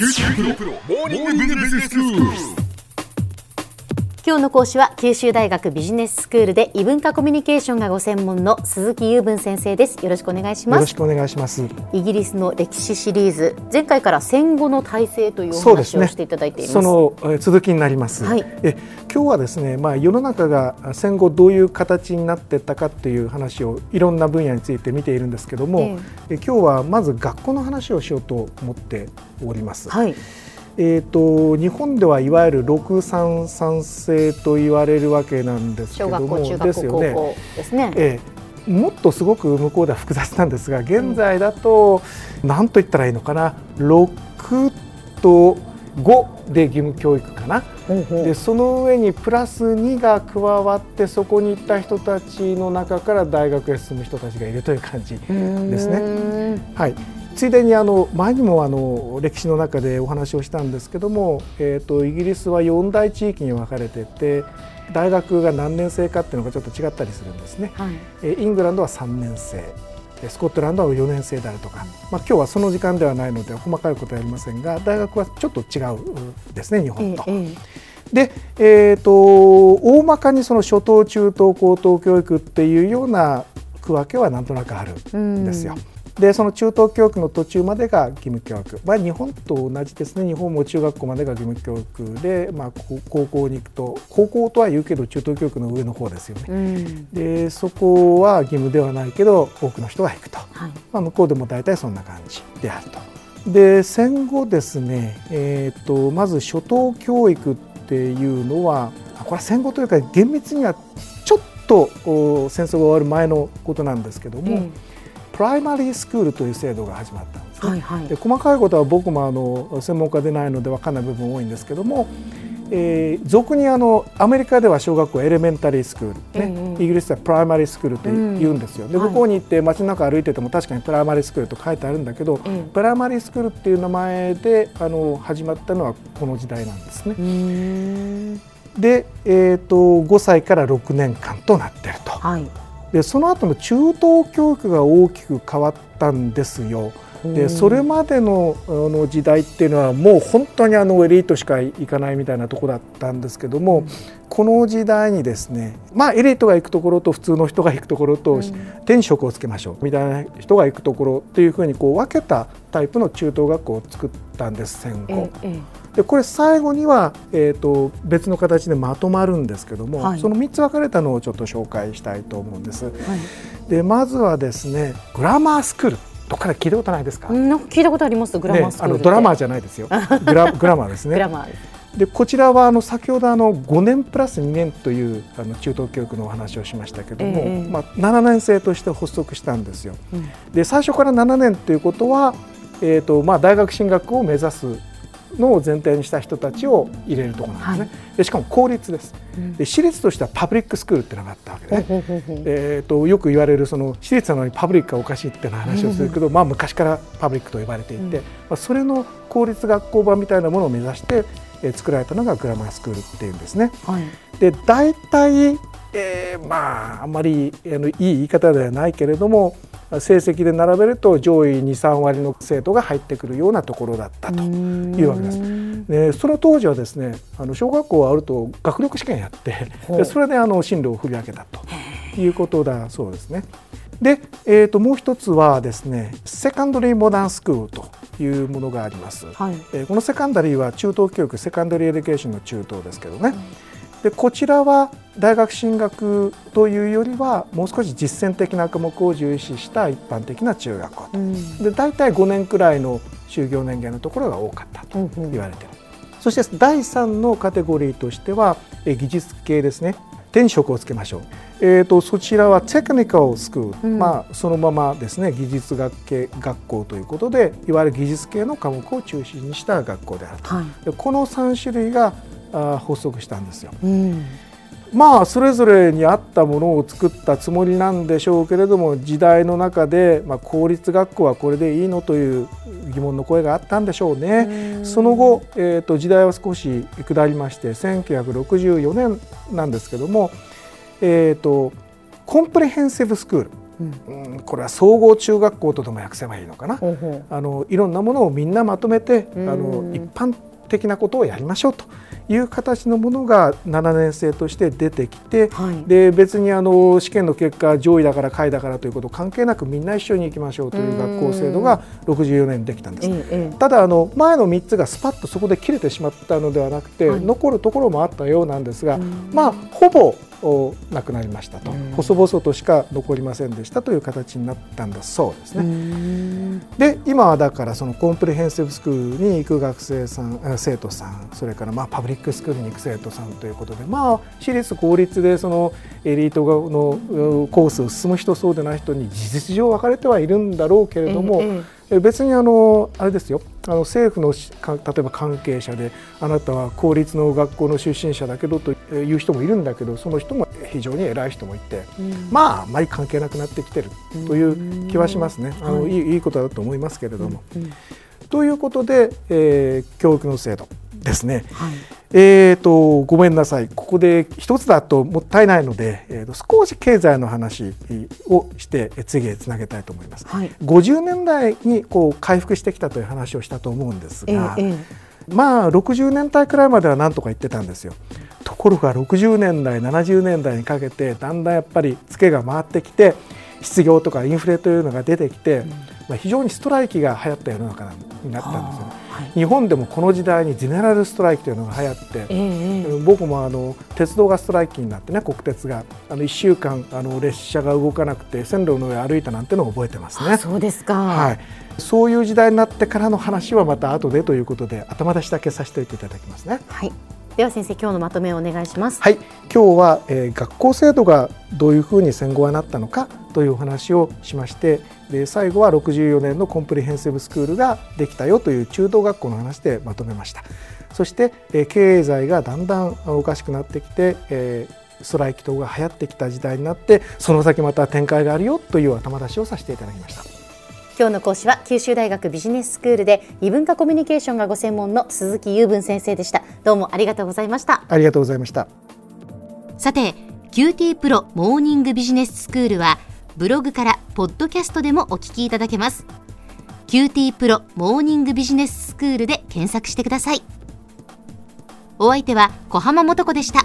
큐티 프로 모닝 비즈니스 뉴스 今日の講師は九州大学ビジネススクールで異文化コミュニケーションがご専門の鈴木雄文先生です。よろしくお願いします。よろしくお願いします。イギリスの歴史シリーズ前回から戦後の体制というお話をしていただいています。そのえー続きになります。はい。え今日はですね、まあ世の中が戦後どういう形になっていったかっていう話をいろんな分野について見ているんですけども、え。え今日はまず学校の話をしようと思っております。はいえー、と日本ではいわゆる六三三制と言われるわけなんですけ小どもですよね。ですね。ええ、もっとすごく向こうでは複雑なんですが現在だと何と言ったらいいのかな6と5で義務教育かな。ほうほう。でその上にプラス2が加わってそこに行った人たちの中から大学へ進む人たちがいるという感じですね。ねはい、ついでにあの前にもあの歴史の中でお話をしたんですけども、えー、とイギリスは4大地域に分かれてて大学が何年生かっていうのがちょっと違ったりするんですね。はいえーイングランドは3年生でスコットランドは4年生であるとか、まあ、今日はその時間ではないので細かいことはやりませんが大学はちょっと違うですね日え本と。ええで、えー、と大まかにその初等中等高等教育っていうような区分けはなんとなくあるえんですよ。でその中等教育の途中までが義務教育、まあ、日本と同じですね。日本も中学校までが義務教育で、まあ、こ高校に行くと高校とは言うけど中等教育の上の方ですよね。うん。でそこは義務ではないけど多くの人が行くと、はい。まあ、向こうでも大体そんな感じであると。で戦後ですね、えー、とまず初等教育っていうのはあこれは戦後というか厳密にはちょっとお戦争が終わる前のことなんですけども、えプライマリースクールという制度が始まったんですね。えはいはいで細かいことは僕もあの専門家でないので分かんない部分多いんですけども、えー俗にあのアメリカでは小学校エレメンタリースクール、ねええイギリスではプライマリースクールって言うんですよ。ではい向こうに行って街中歩いてても確かにプライマリースクールと書いてあるんだけど、ええプライマリースクールっていう名前であの始まったのはこの時代なんですね。で、えー、と5歳から6年間となっていると。はいでその後の中等教育が大きく変わったんですよ。でそれまでのあの時代っていうのはもう本当にあのエリートしか行かないみたいなとこだったんですけども、この時代にですねまあエリートが行くところと普通の人が行くところと、天職をつけましょうみたいな人が行くところっていうふうにこう分けたタイプの中等学校を作ったんです戦後。えええでこれ最後には、えー、と別の形でまとまるんですけども、はい。その3つ分かれたのをちょっと紹介したいと思うんです。えはい。でまずはですねグラマースクールどっから聞いたことないですか、聞いたことあります？グラマースクールね、あのドラマーじじゃないですよ。グラグラマーですね。グラマー。でこちらはあの先ほどあの5年プラス2年というあの中等教育のお話をしましたけども、ええまあ、7年生として発足したんですよ。うん。で最初から7年ということは、えーとまあ、大学進学を目指すのを前提にした人たちを入れるところなんですね、でしかも公立です。うん。で私立としてはパブリックスクールってのがあったわけね、ほうほうほうほうえー、とよく言われるその私立なのにパブリックがおかしいっていう話をするけど、まあ、昔からパブリックと呼ばれていて、うん。まあ、それの公立学校版みたいなものを目指して、えー作られたのがグラマースクールっていうんですね。はい。で大体、えーまああんまりあのいい言い方ではないけれども成績で並べると上位23割の生徒が入ってくるようなところだったと。いうわけですすでその当時はですねあの小学校はあると学力試験やってでそれであの進路を振り分けたということだそうですね。で、えー、ともう一つはですね secondary modern school というものがあります。はいえーこの secondary は中等教育 secondary education の中等ですけどね。でこちらは大学進学というよりはもう少し実践的な科目を重視した一般的な中学校と。うん。で大体5年くらいの就業年限のところが多かったとうんうん。言われている、そして第3のカテゴリーとしてはえ技術系ですね。転職をつけましょう、えー、とそちらはテクニカルスクール、うん。まあ、そのままですね技術学系学校ということでいわゆる技術系の科目を中心にした学校であると。はい。でこの3種類があ発足したんですよ。うん。まあそれぞれに合ったものを作ったつもりなんでしょうけれども時代の中で、まあ、公立学校はこれでいいのという疑問の声があったんでしょうね。その後、えー、と時代は少し下りまして1964年なんですけども、えー、とコンプレヘンシブスクール。うん。これは総合中学校とでも訳せばいいのかな。ほうほあのいろんなものをみんなまとめてあうん。の一般的なことをやりましょうという形のものが7年生として出てきて、はい。で別にあの試験の結果上位だから下位だからということ関係なくみんな一緒に行きましょうという学校制度が64年にできたんです。ただあの前の3つがスパッとそこで切れてしまったのではなくて、はい。残るところもあったようなんですが、うん。まあほぼおなくなりましたと、うん。細々としか残りませんでしたという形になったんだそうですうね。んで今はだからそのコンプレヘンシブスクールに行く学生さんあ生徒さんそれからまあパブリックスクールに行く生徒さんということでまあ私立公立でそのエリートのうコースを進む人そうでない人に事実上分かれてはいるんだろうけれども、えええ別にあのあれですよあの政府の例えば関係者であなたは公立の学校の出身者だけどという人もいるんだけどその人も非常に偉い人もいて、うんまああんまり関係なくなってきてるという気はしますね。あのはいいいいいことだと思いますけれども。うんということで、えー教育の制度ですね。はいえー、とごめんなさいここで一つだともったいないので、えー、と少し経済の話をしてえ次へつなげたいと思います。はい50年代にこう回復してきたという話をしたと思うんですええが、ええまあ60年代くらいまではなんとか言ってたんですよ。ところが60年代70年代にかけてだんだんやっぱりツケが回ってきて失業とかインフレというのが出てきて、まあ、非常にストライキが流行った世の中になったんですよね。はい日本でもこの時代にゼネラルストライキというのが流行って、ええええ僕もあの鉄道がストライキになってね国鉄があの1週間あの列車が動かなくて線路の上歩いたなんてのを覚えてますね。あそうですか。はい、そういう時代になってからの話はまた後でということで頭出しだけさせておいていただきますね。はい。では先生今日のまとめをお願いします。はい、今日は、えー学校制度がどういうふうに戦後はなったのかというお話をしましてで最後は64年のコンプリヘンシブスクールができたよという中等学校の話でまとめましたそして、えー経済がだんだんおかしくなってきて、えーストライキ等が流行ってきた時代になってその先また展開があるよという頭出しをさせていただきました。今日の講師は九州大学ビジネススクールで異文化コミュニケーションがご専門の鈴木雄文先生でした。どうもありがとうございました。ありがとうございました。さて QT プロモーニングビジネススクールはブログからポッドキャストでもお聞きいただけます QT プロモーニングビジネススクールで検索してくださいお相手は小浜もとこでした